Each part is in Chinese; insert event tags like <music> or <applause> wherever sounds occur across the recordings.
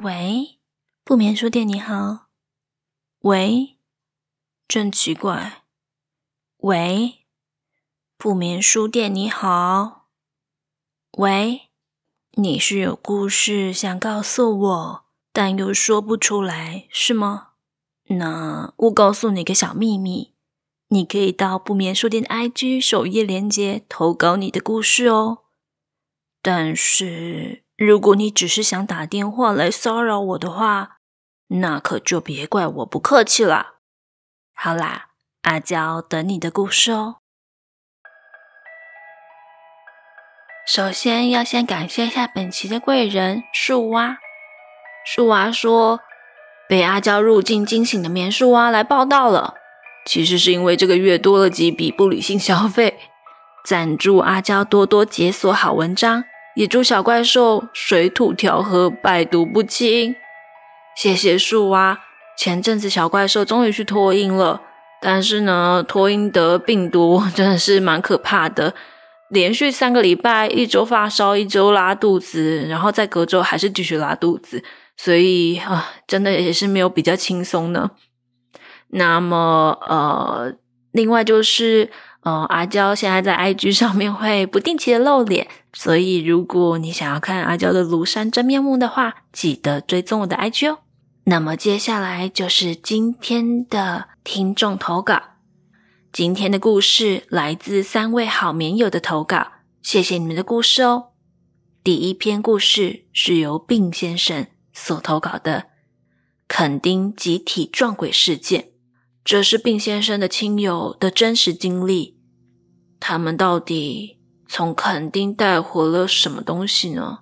喂，不眠书店你好。喂，真奇怪。喂，不眠书店你好。喂，你是有故事想告诉我，但又说不出来，是吗？那我告诉你个小秘密，你可以到不眠书店的 IG 首页链接投稿你的故事哦。但是。如果你只是想打电话来骚扰我的话，那可就别怪我不客气了。好啦，阿娇等你的故事哦。首先要先感谢一下本期的贵人树蛙。树蛙说，被阿娇入境惊醒的棉树蛙来报到了。其实是因为这个月多了几笔不理性消费，赞助阿娇多多解锁好文章。也祝小怪兽水土调和，百毒不侵。谢谢树蛙。前阵子小怪兽终于去托音了，但是呢，托音得病毒 <laughs> 真的是蛮可怕的，连续三个礼拜，一周发烧，一周拉肚子，然后再隔周还是继续拉肚子，所以啊，真的也是没有比较轻松呢。那么呃，另外就是。哦，阿娇现在在 IG 上面会不定期的露脸，所以如果你想要看阿娇的庐山真面目的话，记得追踪我的 IG 哦。那么接下来就是今天的听众投稿，今天的故事来自三位好棉友的投稿，谢谢你们的故事哦。第一篇故事是由病先生所投稿的，垦丁集体撞鬼事件，这是病先生的亲友的真实经历。他们到底从垦丁带回了什么东西呢？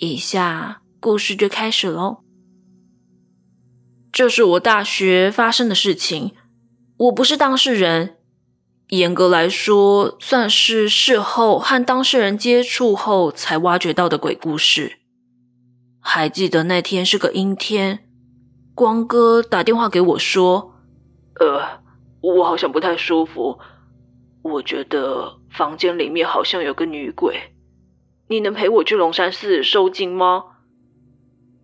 以下故事就开始喽。这是我大学发生的事情，我不是当事人，严格来说算是事后和当事人接触后才挖掘到的鬼故事。还记得那天是个阴天，光哥打电话给我说：“呃，我好像不太舒服。”我觉得房间里面好像有个女鬼，你能陪我去龙山寺收惊吗？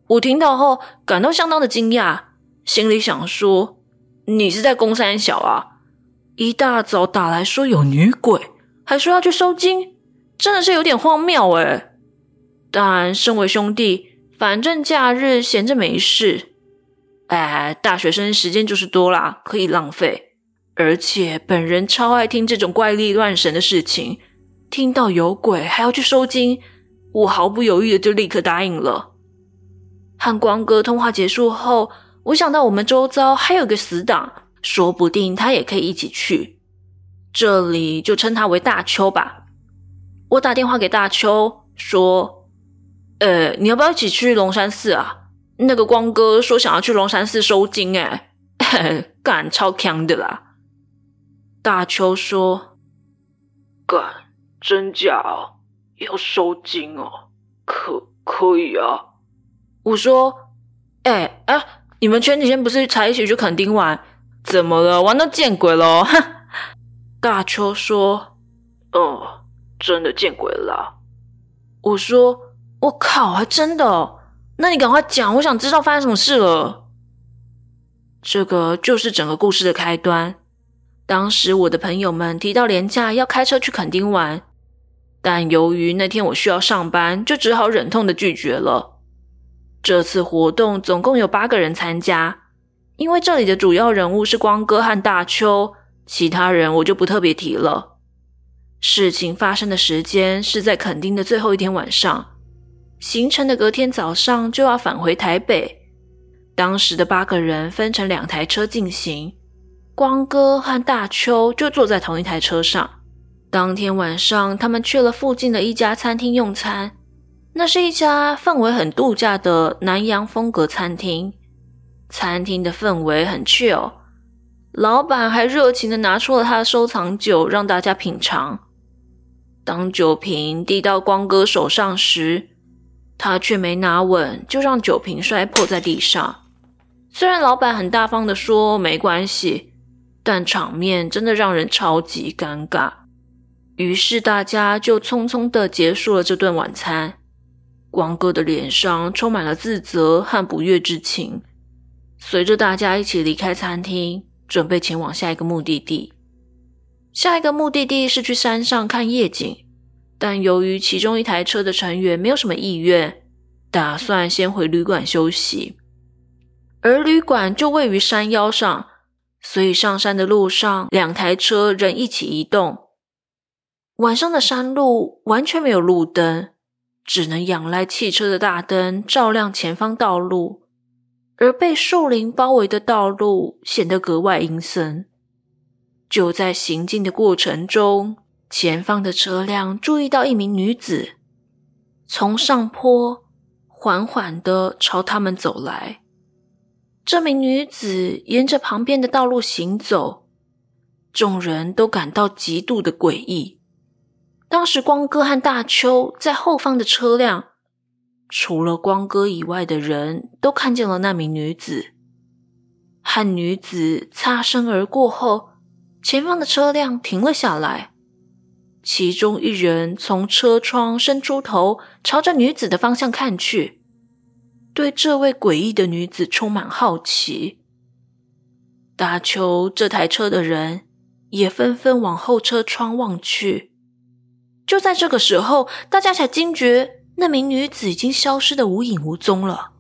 我听到后感到相当的惊讶，心里想说：你是在公三小啊？一大早打来说有女鬼，还说要去收惊，真的是有点荒谬诶。但身为兄弟，反正假日闲着没事，哎，大学生时间就是多啦，可以浪费。而且本人超爱听这种怪力乱神的事情，听到有鬼还要去收金，我毫不犹豫的就立刻答应了。和光哥通话结束后，我想到我们周遭还有个死党，说不定他也可以一起去。这里就称他为大邱吧。我打电话给大邱说：“呃，你要不要一起去龙山寺啊？那个光哥说想要去龙山寺收金，哎，<laughs> 干超强的啦。”大邱说：“干，真假哦？要收金哦？可可以啊？”我说：“哎、哎、啊，你们前几天不是才一起去垦丁玩？怎么了？玩到见鬼了？”哼。<laughs> 大邱说：“哦，真的见鬼了。”我说：“我靠，还真的哦？那你赶快讲，我想知道发生什么事了。”这个就是整个故事的开端。当时我的朋友们提到廉价要开车去垦丁玩，但由于那天我需要上班，就只好忍痛的拒绝了。这次活动总共有八个人参加，因为这里的主要人物是光哥和大邱，其他人我就不特别提了。事情发生的时间是在垦丁的最后一天晚上，行程的隔天早上就要返回台北。当时的八个人分成两台车进行。光哥和大邱就坐在同一台车上。当天晚上，他们去了附近的一家餐厅用餐。那是一家氛围很度假的南洋风格餐厅。餐厅的氛围很 chill，老板还热情地拿出了他的收藏酒让大家品尝。当酒瓶递到光哥手上时，他却没拿稳就让酒瓶摔破在地上。虽然老板很大方的说没关系但场面真的让人超级尴尬。于是大家就匆匆的结束了这顿晚餐。光哥的脸上充满了自责和不悦之情。随着大家一起离开餐厅准备前往下一个目的地。下一个目的地是去山上看夜景但由于其中一台车的成员没有什么意愿，打算先回旅馆休息，而旅馆就位于山腰上，所以上山的路上两台车仍一起移动。晚上的山路完全没有路灯，只能仰赖汽车的大灯照亮前方道路，而被树林包围的道路显得格外阴森。就在行进的过程中。前方的车辆注意到一名女子从上坡缓缓的朝他们走来。这名女子沿着旁边的道路行走众人都感到极度的诡异。当时光哥和大邱在后方的车辆除了光哥以外的人都看见了那名女子。和女子擦身而过后前方的车辆停了下来其中一人从车窗伸出头朝着女子的方向看去。对这位诡异的女子充满好奇。打球这台车的人也纷纷往后车窗望去。就在这个时候大家才惊觉那名女子已经消失的无影无踪了。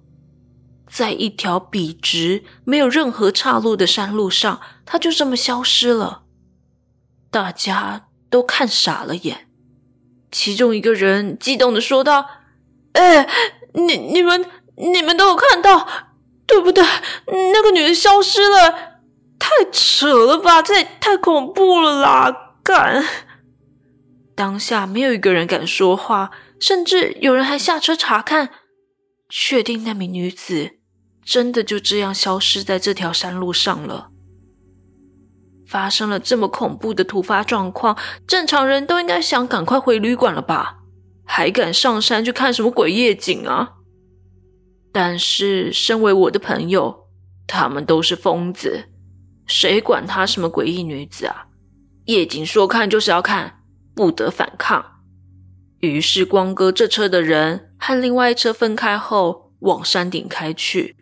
在一条笔直没有任何岔路的山路上她就这么消失了。大家都看傻了眼。其中一个人激动的说道哎你你们你们都有看到对不对？那个女人消失了太扯了吧这也太恐怖了啦敢当下没有一个人敢说话甚至有人还下车查看确定那名女子真的就这样消失在这条山路上了。发生了这么恐怖的突发状况正常人都应该想赶快回旅馆了吧？还敢上山去看什么鬼夜景啊？但是身为我的朋友他们都是疯子。谁管他什么诡异女子啊？夜景说看就是要看不得反抗。于是光哥这车的人和另外一车分开后往山顶开去。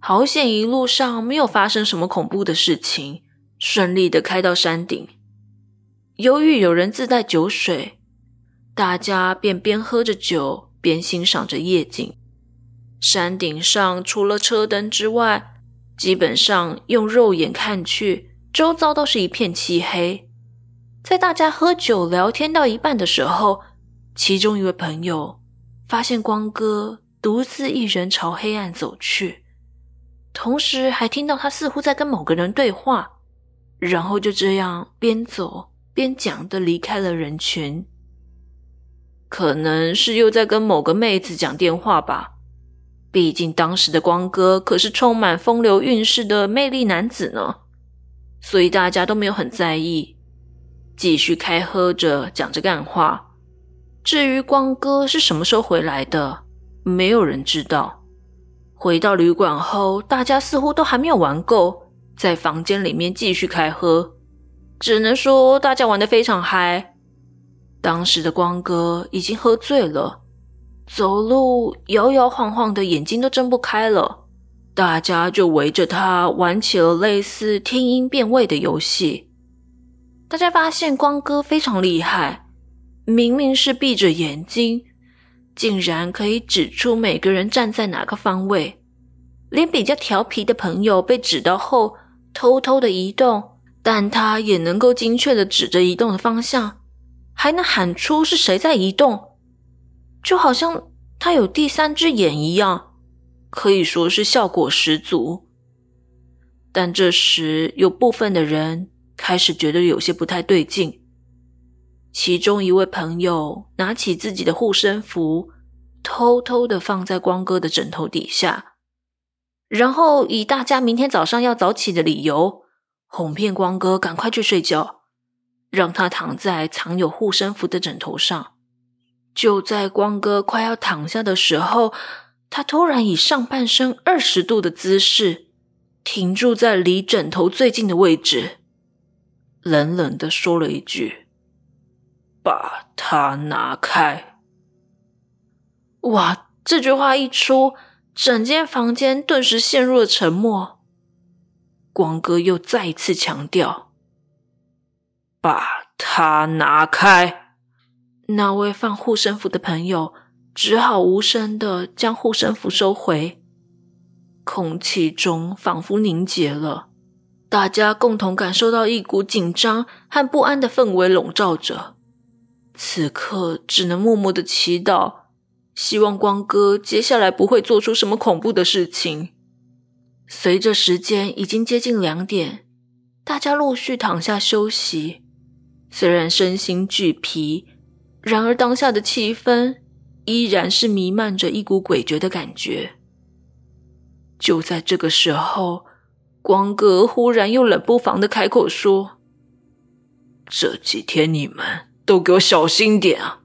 好险一路上没有发生什么恐怖的事情。顺利的开到山顶。由于有人自带酒水大家便边喝着酒边欣赏着夜景。山顶上除了车灯之外基本上用肉眼看去周遭都是一片漆黑。在大家喝酒聊天到一半的时候其中一位朋友发现光哥独自一人朝黑暗走去同时还听到他似乎在跟某个人对话然后就这样边走边讲的离开了人群。可能是又在跟某个妹子讲电话吧毕竟当时的光哥可是充满风流韵事的魅力男子呢所以大家都没有很在意继续开喝着讲着干话。至于光哥是什么时候回来的没有人知道。回到旅馆后大家似乎都还没有玩够在房间里面继续开喝。只能说大家玩得非常嗨。当时的光哥已经喝醉了，走路摇摇晃晃的，眼睛都睁不开了。大家就围着他玩起了类似听音辨位的游戏。大家发现光哥非常厉害，明明是闭着眼睛，竟然可以指出每个人站在哪个方位。连比较调皮的朋友被指到后，偷偷的移动但他也能够精确的指着移动的方向还能喊出是谁在移动就好像他有第三只眼一样可以说是效果十足。但这时有部分的人开始觉得有些不太对劲其中一位朋友拿起自己的护身符偷偷的放在光哥的枕头底下。然后以大家明天早上要早起的理由哄骗光哥赶快去睡觉让他躺在藏有护身符的枕头上。就在光哥快要躺下的时候他突然以上半身二十度的姿势停住在离枕头最近的位置冷冷的说了一句把它拿开。哇这句话一出整间房间顿时陷入了沉默。光哥又再一次强调：“把它拿开。”那位放护身符的朋友只好无声的将护身符收回。空气中仿佛凝结了，大家共同感受到一股紧张和不安的氛围笼罩着。此刻只能默默的祈祷，希望光哥接下来不会做出什么恐怖的事情。随着时间已经接近两点，大家陆续躺下休息。虽然身心俱疲，然而当下的气氛依然是弥漫着一股诡谲的感觉。就在这个时候，光哥忽然又冷不防的开口说：“这几天你们都给我小心点啊！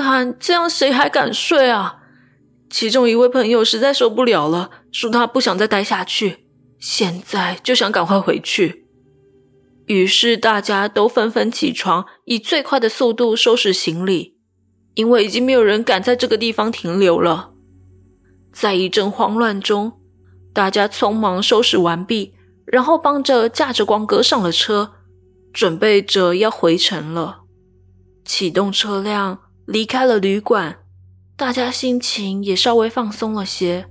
看，这样谁还敢睡啊？”其中一位朋友实在受不了了，说他不想再待下去，现在就想赶快回去。于是大家都纷纷起床，以最快的速度收拾行李，因为已经没有人敢在这个地方停留了。在一阵慌乱中，大家匆忙收拾完毕，然后帮着架着光哥上了车，准备着要回城了。启动车辆离开了旅馆，大家心情也稍微放松了些。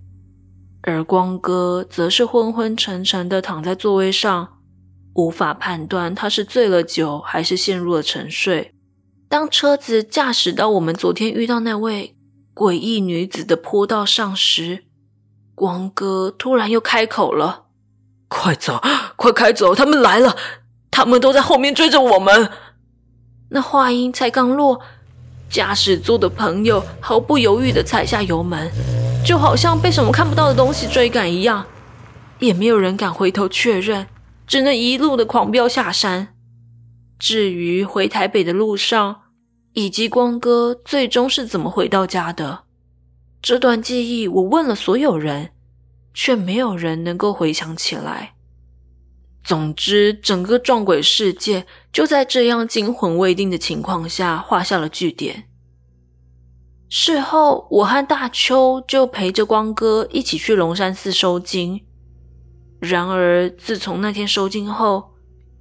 而光哥则是昏昏沉沉的躺在座位上，无法判断他是醉了酒还是陷入了沉睡。当车子驾驶到我们昨天遇到那位诡异女子的坡道上时，光哥突然又开口了：“快走，快开走！他们来了，他们都在后面追着我们。”那话音才刚落，驾驶座的朋友毫不犹豫地踩下油门，就好像被什么看不到的东西追赶一样，也没有人敢回头确认，只能一路的狂飙下山。至于回台北的路上，以及光哥最终是怎么回到家的？这段记忆，我问了所有人，却没有人能够回想起来。总之，整个撞鬼事件就在这样惊魂未定的情况下画下了句点。事后，我和大秋就陪着光哥一起去龙山寺收金。然而，自从那天收金后，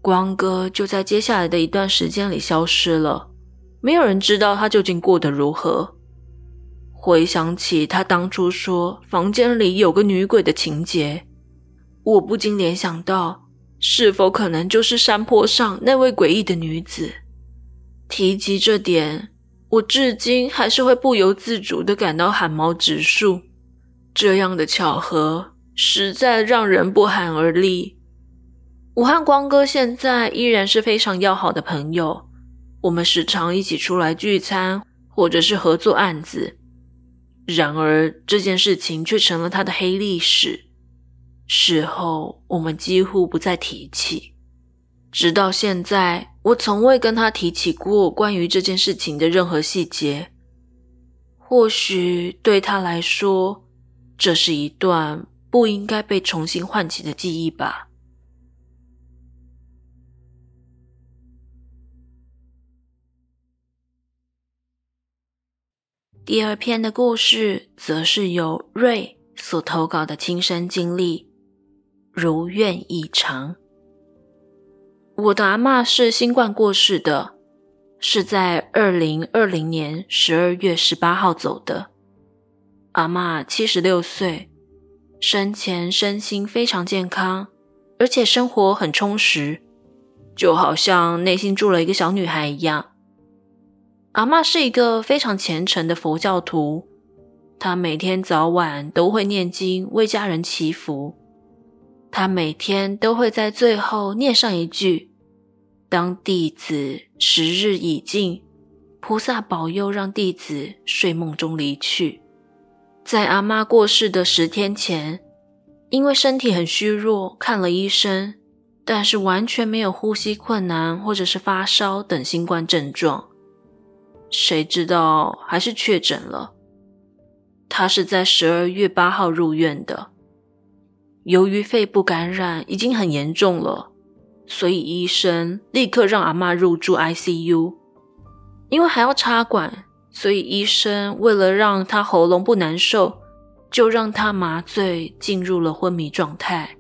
光哥就在接下来的一段时间里消失了。没有人知道他究竟过得如何。回想起他当初说房间里有个女鬼的情节，我不禁联想到，是否可能就是山坡上那位诡异的女子？提及这点，我至今还是会不由自主的感到寒毛直竖。这样的巧合，实在让人不寒而栗。我和光哥现在依然是非常要好的朋友。我们时常一起出来聚餐，或者是合作案子。然而这件事情却成了他的黑历史。事后我们几乎不再提起，直到现在，我从未跟他提起过关于这件事情的任何细节。或许对他来说，这是一段不应该被重新唤起的记忆吧。第二篇的故事，则是由瑞所投稿的亲身经历，如愿以偿。我的阿嬷是新冠过世的，是在二零二零年十二月十八号走的。阿嬷七十六岁，生前身心非常健康，而且生活很充实，就好像内心住了一个小女孩一样。阿嬷是一个非常虔诚的佛教徒，她每天早晚都会念经为家人祈福。他每天都会在最后念上一句：“当弟子时日已尽，菩萨保佑让弟子睡梦中离去。”在阿妈过世的十天前，因为身体很虚弱，看了医生，但是完全没有呼吸困难或者是发烧等新冠症状。谁知道还是确诊了。他是在十二月八号入院的，由于肺部感染已经很严重了，所以医生立刻让阿嬷入住 ICU。因为还要插管，所以医生为了让她喉咙不难受，就让她麻醉，进入了昏迷状态。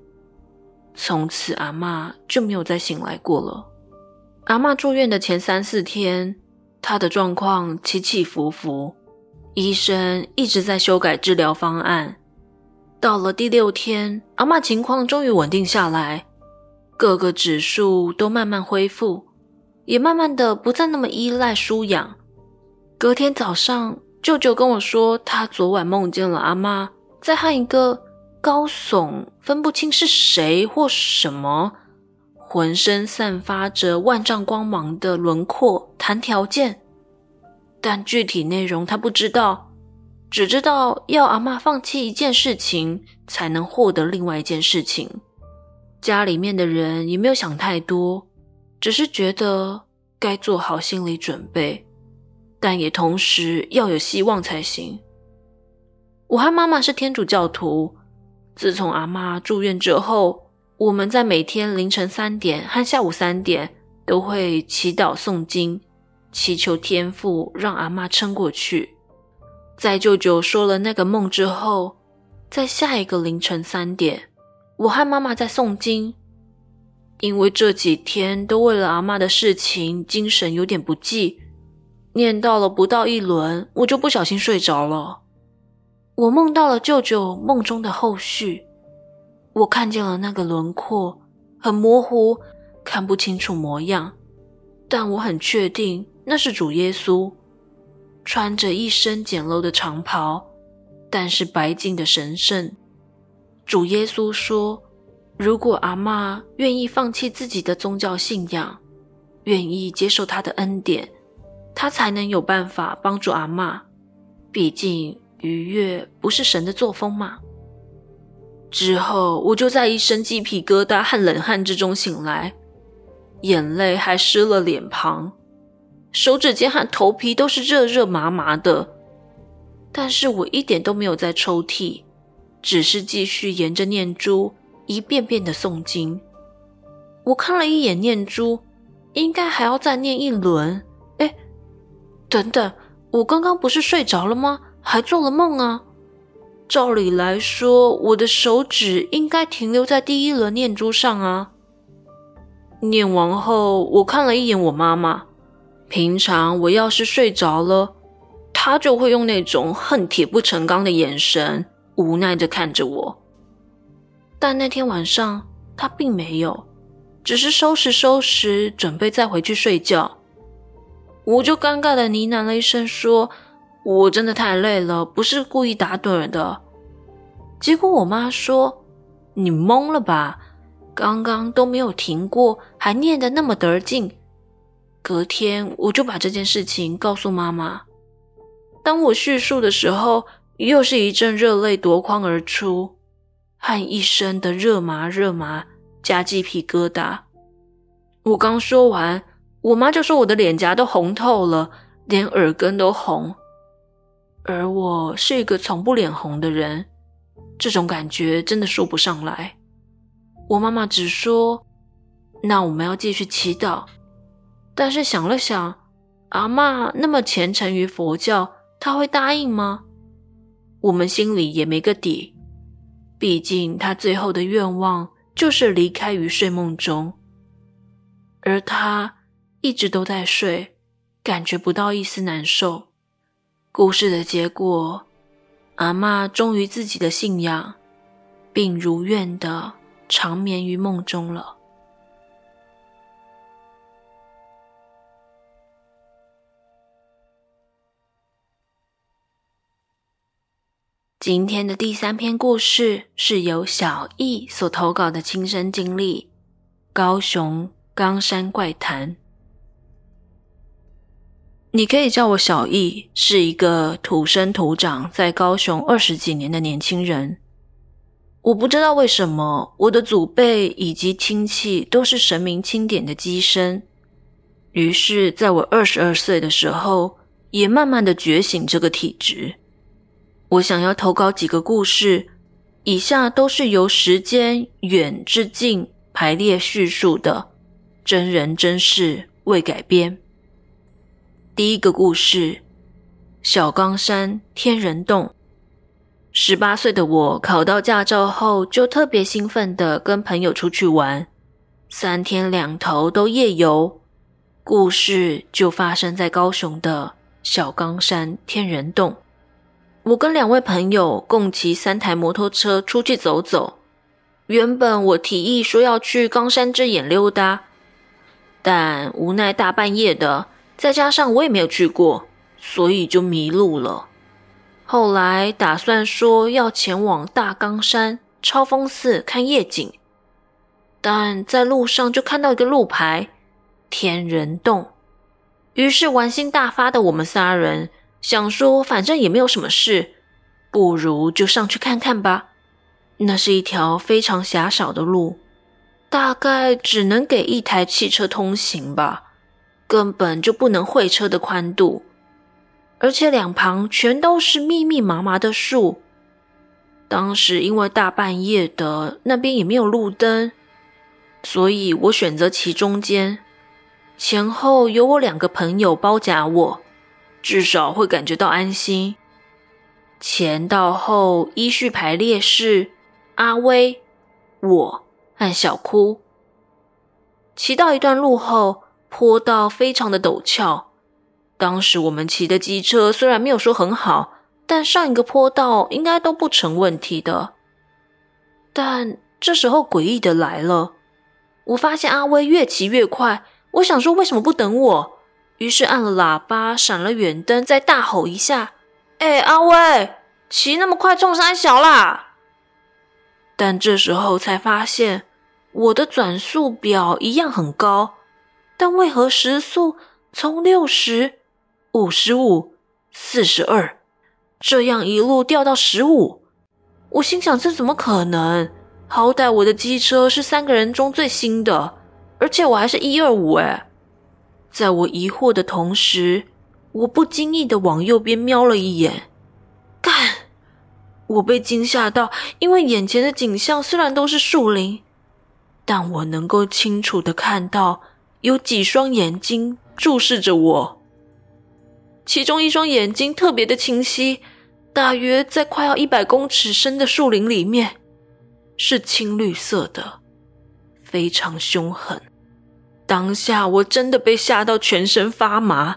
从此，阿嬷就没有再醒来过了。阿嬷住院的前三四天，她的状况起起伏伏，医生一直在修改治疗方案。到了第六天，阿嬷情况终于稳定下来，各个指数都慢慢恢复，也慢慢的不再那么依赖输氧。隔天早上，舅舅跟我说，他昨晚梦见了阿妈在和一个高耸、分不清是谁或什么、浑身散发着万丈光芒的轮廓谈条件，但具体内容他不知道，只知道要阿嬷放弃一件事情，才能获得另外一件事情。家里面的人也没有想太多，只是觉得该做好心理准备。但也同时要有希望才行。我和妈妈是天主教徒，自从阿妈住院之后，我们在每天凌晨三点和下午三点都会祈祷诵经，祈求天父让阿嬷撑过去。在舅舅说了那个梦之后，在下一个凌晨三点，我和妈妈在诵经，因为这几天都为了阿嬷的事情，精神有点不济。念到了不到一轮，我就不小心睡着了。我梦到了舅舅梦中的后续，我看见了那个轮廓，很模糊，看不清楚模样，但我很确定那是主耶稣，穿着一身简陋的长袍，但是白净的神圣。主耶稣说：“如果阿嬷愿意放弃自己的宗教信仰，愿意接受他的恩典。”他才能有办法帮助阿嬷，毕竟愉悦不是神的作风嘛。之后我就在一身鸡皮疙瘩和冷汗之中醒来，眼泪还湿了脸庞，手指尖和头皮都是热热麻麻的。但是我一点都没有在抽泣，只是继续沿着念珠一遍遍的诵经。我看了一眼念珠，应该还要再念一轮。等等，我刚刚不是睡着了吗？还做了梦啊！照理来说，我的手指应该停留在第一轮念珠上啊。念完后，我看了一眼我妈妈。平常我要是睡着了，他就会用那种恨铁不成钢的眼神，无奈的看着我。但那天晚上，他并没有，只是收拾收拾，准备再回去睡觉。我就尴尬的呢喃了一声，说：“我真的太累了，不是故意打盹的。”结果我妈说：“你懵了吧？刚刚都没有停过，还念得那么得劲。”隔天我就把这件事情告诉妈妈。当我叙述的时候，又是一阵热泪夺眶而出，和一身的热麻热麻加鸡皮疙瘩。我刚说完。我妈就说我的脸颊都红透了，连耳根都红。而我是一个从不脸红的人，这种感觉真的说不上来。我妈妈只说：“那我们要继续祈祷。”但是想了想，阿嬷那么虔诚于佛教，她会答应吗？我们心里也没个底。毕竟她最后的愿望就是离开于睡梦中，而她。一直都在睡，感觉不到一丝难受。故事的结果，阿嬷忠于自己的信仰，并如愿的长眠于梦中了。今天的第三篇故事是由小易所投稿的亲身经历：高雄冈山怪谈。你可以叫我小易，是一个土生土长在高雄二十几年的年轻人。我不知道为什么我的祖辈以及亲戚都是神明钦点的乩身，于是在我二十二岁的时候，也慢慢的觉醒这个体质。我想要投稿几个故事，以下都是由时间远至近排列叙述的，真人真事未改编。第一个故事：小冈山天人洞。十八岁的我考到驾照后，就特别兴奋的跟朋友出去玩，三天两头都夜游。故事就发生在高雄的小冈山天人洞。我跟两位朋友共骑三台摩托车出去走走。原本我提议说要去冈山之眼溜达，但无奈大半夜的，再加上我也没有去过，所以就迷路了。后来打算说要前往大冈山超峰寺看夜景，但在路上就看到一个路牌“天人洞”，于是玩心大发的我们仨人想说，反正也没有什么事，不如就上去看看吧。那是一条非常狭小的路，大概只能给一台汽车通行吧，根本就不能会车的宽度。而且两旁全都是密密麻麻的树。当时因为大半夜的，那边也没有路灯，所以我选择骑中间，前后有我两个朋友包夹我，至少会感觉到安心。前到后依序排列是阿威、我和小哭。骑到一段路后，坡道非常的陡峭。当时我们骑的机车虽然没有说很好，但上一个坡道应该都不成问题的。但这时候诡异的来了，我发现阿威越骑越快。我想说为什么不等我？于是按了喇叭，闪了远灯，再大吼一下：“哎，阿威，骑那么快冲三小啦！”但这时候才发现，我的转速表一样很高，但为何时速从六十？五十五、四十二，这样一路掉到十五，我心想这怎么可能？好歹我的机车是三个人中最新的，而且我还是一二五哎。在我疑惑的同时，我不经意的往右边瞄了一眼，干！我被惊吓到，因为眼前的景象虽然都是树林，但我能够清楚的看到有几双眼睛注视着我。其中一双眼睛特别的清晰，大约在快要一百公尺深的树林里面，是青绿色的，非常凶狠。当下我真的被吓到全身发麻，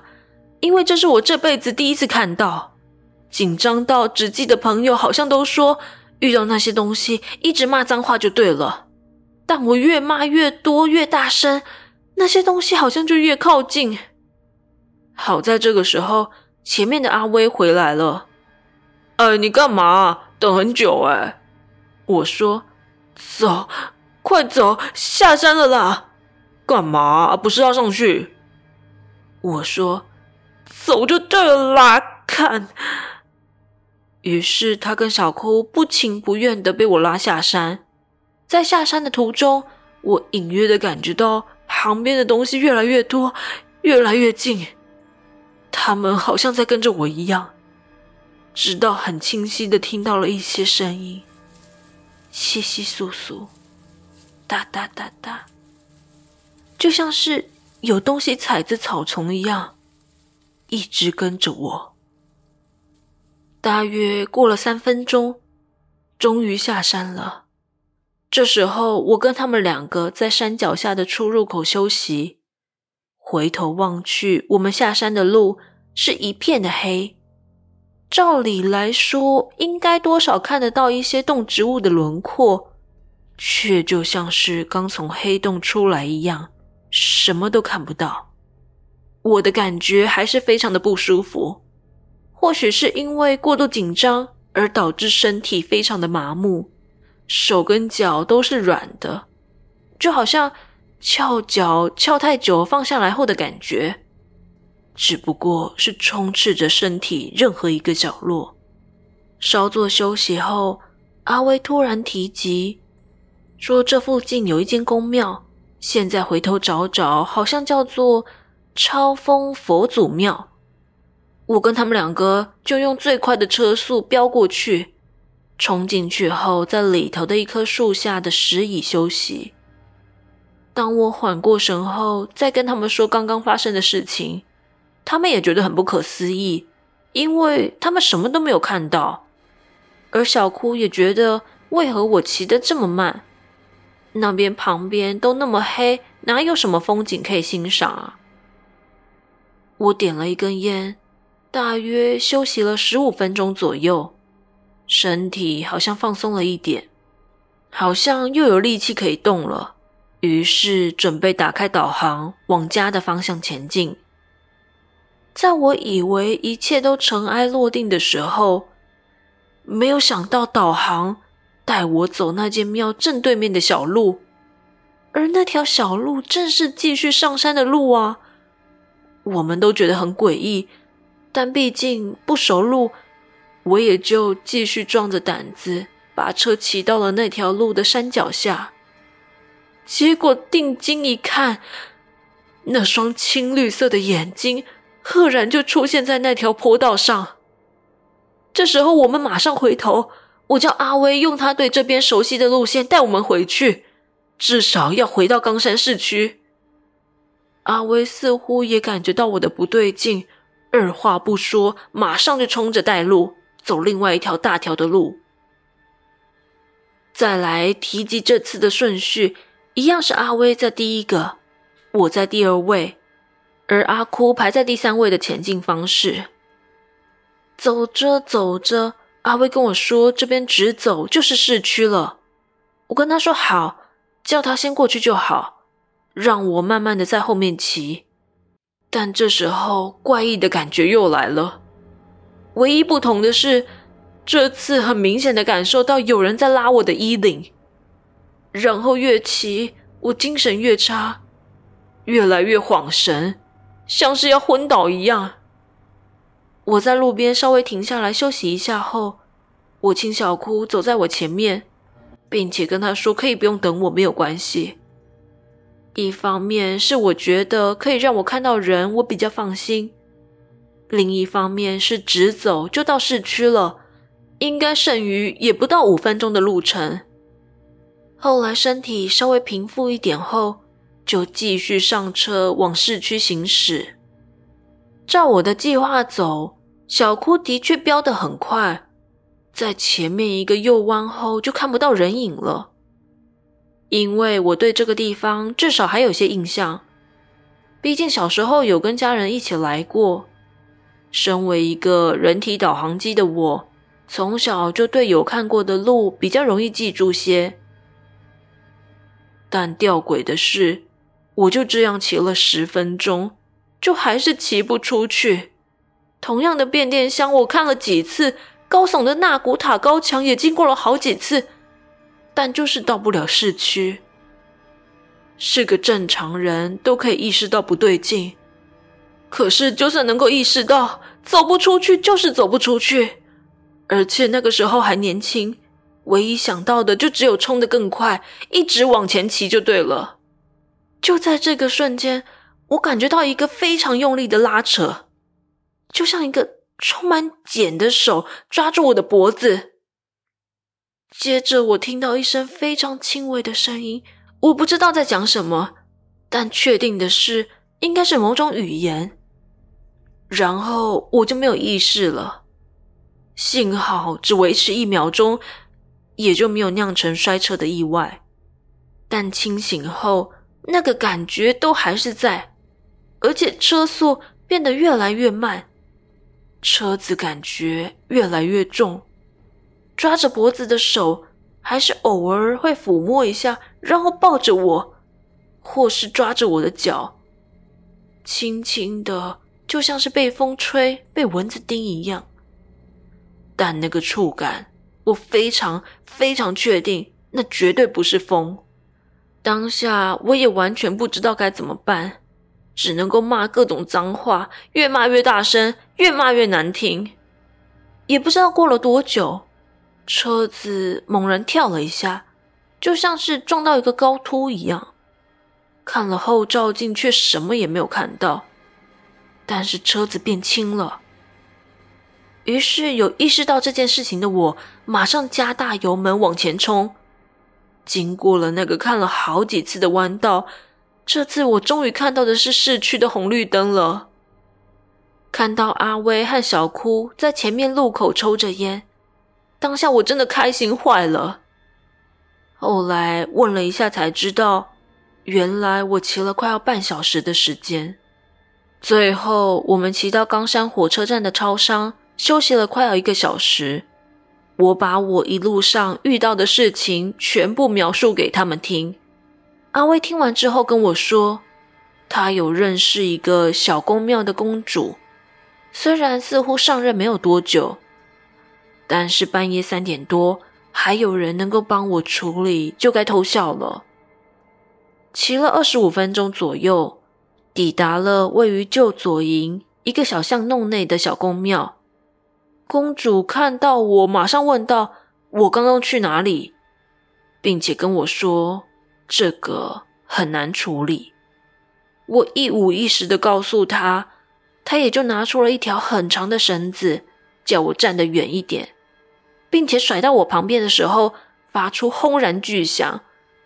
因为这是我这辈子第一次看到，紧张到只记得朋友好像都说，遇到那些东西一直骂脏话就对了。但我越骂越多，越大声，那些东西好像就越靠近。好在这个时候，前面的阿威回来了。哎，你干嘛？等很久哎。我说：“走，快走，下山了啦。”干嘛？不是要上去？我说：“走就对了啦。”看。于是他跟小哭不情不愿的被我拉下山。在下山的途中，我隐约的感觉到旁边的东西越来越多，越来越近。他们好像在跟着我一样，直到很清晰的听到了一些声音，窸窸窣窣，哒哒哒哒，就像是有东西踩着草丛一样，一直跟着我。大约过了三分钟，终于下山了。这时候，我跟他们两个在山脚下的出入口休息。回头望去，我们下山的路是一片的黑。照理来说，应该多少看得到一些动植物的轮廓，却就像是刚从黑洞出来一样，什么都看不到。我的感觉还是非常的不舒服，或许是因为过度紧张而导致身体非常的麻木，手跟脚都是软的，就好像……翘脚翘太久，放下来后的感觉，只不过是充斥着身体任何一个角落。稍作休息后，阿威突然提及说，这附近有一间宫庙，现在回头找找，好像叫做超峰佛祖庙。我跟他们两个就用最快的车速飙过去，冲进去后，在里头的一棵树下的石椅休息。当我缓过神后，再跟他们说刚刚发生的事情，他们也觉得很不可思议，因为他们什么都没有看到。而小哭也觉得，为何我骑得这么慢？那边旁边都那么黑，哪有什么风景可以欣赏啊？我点了一根烟，大约休息了十五分钟左右，身体好像放松了一点，好像又有力气可以动了。于是准备打开导航，往家的方向前进。在我以为一切都尘埃落定的时候，没有想到导航带我走那间庙正对面的小路，而那条小路正是继续上山的路啊！我们都觉得很诡异，但毕竟不熟路，我也就继续壮着胆子把车骑到了那条路的山脚下。结果定睛一看，那双青绿色的眼睛赫然就出现在那条坡道上。这时候，我们马上回头。我叫阿威用他对这边熟悉的路线带我们回去，至少要回到冈山市区。阿威似乎也感觉到我的不对劲，二话不说，马上就冲着带路，走另外一条大条的路。再来提及这次的顺序，一样是阿威在第一个，我在第二位，而阿哭排在第三位的前进方式。走着走着，阿威跟我说：“这边直走就是市区了。”我跟他说：“好，叫他先过去就好，让我慢慢的在后面骑。”但这时候怪异的感觉又来了。唯一不同的是，这次很明显的感受到有人在拉我的衣领，然后越骑我精神越差，越来越恍神，像是要昏倒一样。我在路边稍微停下来休息一下后，我请小哭走在我前面，并且跟他说可以不用等我，没有关系。一方面是我觉得可以让我看到人，我比较放心；另一方面是直走就到市区了，应该剩余也不到五分钟的路程。后来身体稍微平复一点后，就继续上车往市区行驶。照我的计划走，小哭的确飙得很快，在前面一个右弯后就看不到人影了。因为我对这个地方至少还有些印象，毕竟小时候有跟家人一起来过。身为一个人体导航机的我，从小就对有看过的路比较容易记住些。但吊诡的是，我就这样骑了十分钟。就还是骑不出去。同样的变电箱，我看了几次，高耸的纳古塔高墙也经过了好几次，但就是到不了市区。是个正常人都可以意识到不对劲，可是就算能够意识到，走不出去就是走不出去。而且那个时候还年轻，唯一想到的就只有冲得更快，一直往前骑就对了。就在这个瞬间。我感觉到一个非常用力的拉扯，就像一个充满茧的手抓住我的脖子。接着，我听到一声非常轻微的声音，我不知道在讲什么，但确定的是，应该是某种语言。然后我就没有意识了。幸好只维持一秒钟，也就没有酿成摔车的意外。但清醒后，那个感觉都还是在。而且车速变得越来越慢，车子感觉越来越重，抓着脖子的手还是偶尔会抚摸一下，然后抱着我，或是抓着我的脚，轻轻的，就像是被风吹、被蚊子叮一样。但那个触感，我非常非常确定，那绝对不是风。当下我也完全不知道该怎么办。只能够骂各种脏话，越骂越大声，越骂越难听。也不知道过了多久，车子猛然跳了一下，就像是撞到一个高凸一样。看了后照镜，却什么也没有看到。但是车子变轻了。于是有意识到这件事情的我，马上加大油门往前冲。经过了那个看了好几次的弯道。这次我终于看到的是市区的红绿灯了。看到阿威和小哭在前面路口抽着烟，当下我真的开心坏了。后来问了一下才知道，原来我骑了快要半小时的时间。最后我们骑到冈山火车站的超商，休息了快要一个小时。我把我一路上遇到的事情全部描述给他们听。阿威听完之后跟我说，他有认识一个小宫庙的公主。虽然似乎上任没有多久，但是半夜三点多还有人能够帮我处理，就该偷笑了。骑了二十五分钟左右，抵达了位于旧左营一个小巷弄内的小宫庙。公主看到我，马上问道：“我刚刚去哪里？”并且跟我说：“这个很难处理。”我一五一十的告诉他。他也就拿出了一条很长的绳子，叫我站得远一点，并且甩到我旁边的时候，发出轰然巨响，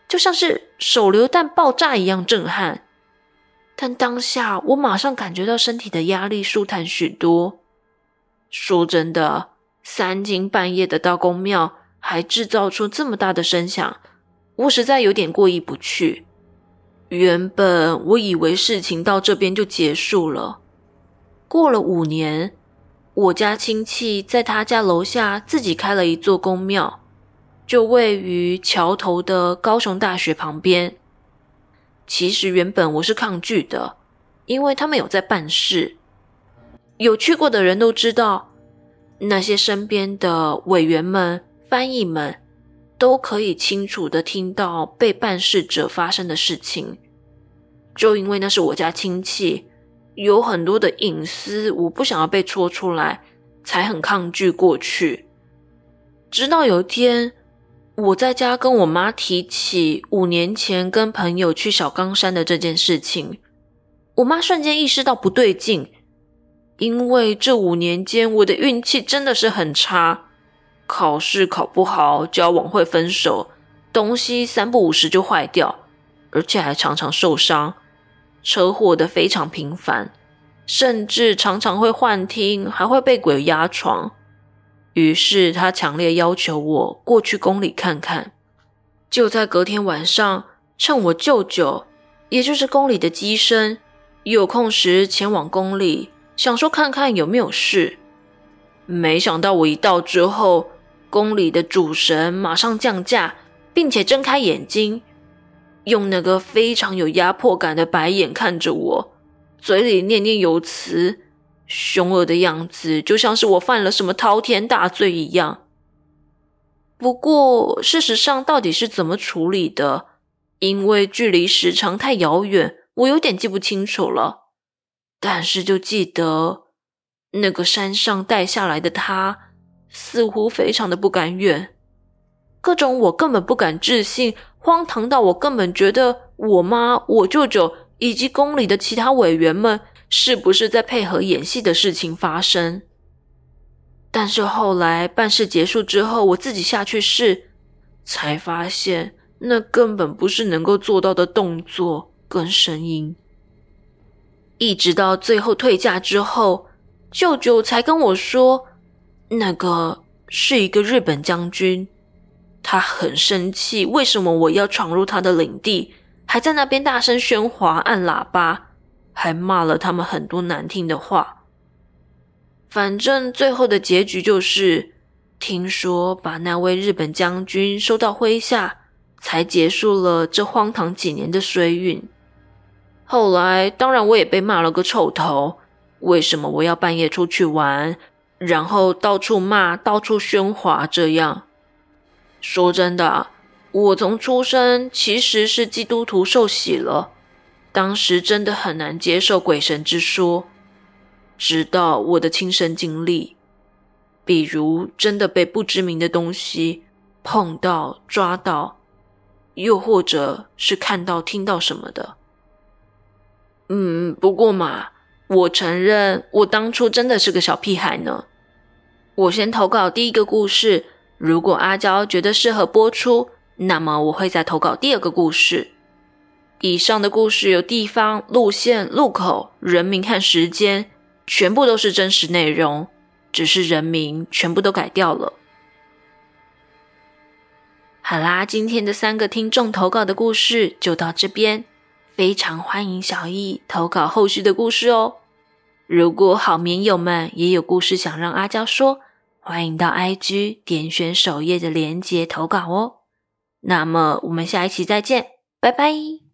就像是手榴弹爆炸一样震撼。但当下我马上感觉到身体的压力舒坦许多。说真的，三更半夜的到宫庙，还制造出这么大的声响，我实在有点过意不去。原本我以为事情到这边就结束了。过了五年，我家亲戚在他家楼下自己开了一座宫庙，就位于桥头的高雄大学旁边。其实原本我是抗拒的，因为他们有在办事。有去过的人都知道，那些身边的委员们、翻译们都可以清楚的听到被办事者发生的事情。就因为那是我家亲戚。有很多的隐私，我不想要被戳出来，才很抗拒过去。直到有一天，我在家跟我妈提起五年前跟朋友去小冈山的这件事情，我妈瞬间意识到不对劲，因为这五年间我的运气真的是很差，考试考不好，交往会分手，东西三不五时就坏掉，而且还常常受伤。车祸的非常频繁，甚至常常会幻听，还会被鬼压床。于是他强烈要求我过去宫里看看。就在隔天晚上，趁我舅舅，也就是宫里的机身，有空时前往宫里，想说看看有没有事。没想到我一到之后，宫里的主神马上降价，并且睁开眼睛。用那个非常有压迫感的白眼看着我，嘴里念念有词，凶恶的样子就像是我犯了什么滔天大罪一样。不过，事实上到底是怎么处理的？因为距离时长太遥远，我有点记不清楚了。但是就记得那个山上带下来的他，似乎非常的不甘愿，各种我根本不敢置信。荒唐到我根本觉得我妈、我舅舅以及宫里的其他委员们是不是在配合演戏的事情发生。但是后来办事结束之后，我自己下去试，才发现那根本不是能够做到的动作跟声音。一直到最后退驾之后，舅舅才跟我说，那个是一个日本将军。他很生气，为什么我要闯入他的领地？还在那边大声喧哗、按喇叭，还骂了他们很多难听的话。反正最后的结局就是，听说把那位日本将军收到麾下，才结束了这荒唐几年的衰运。后来，当然我也被骂了个臭头。为什么我要半夜出去玩，然后到处骂、到处喧哗这样？说真的，我从出生其实是基督徒受洗了，当时真的很难接受鬼神之说。直到我的亲身经历，比如真的被不知名的东西碰到、抓到，又或者是看到、听到什么的。嗯，不过嘛，我承认我当初真的是个小屁孩呢。我先投稿第一个故事。如果阿娇觉得适合播出，那么我会再投稿第二个故事。以上的故事有地方、路线、路口、人名和时间，全部都是真实内容，只是人名全部都改掉了。好啦，今天的三个听众投稿的故事就到这边，非常欢迎小易投稿后续的故事哦。如果好绵友们也有故事想让阿娇说，欢迎到 IG 点选首页的链接投稿哦。那么我们下一期再见，拜拜。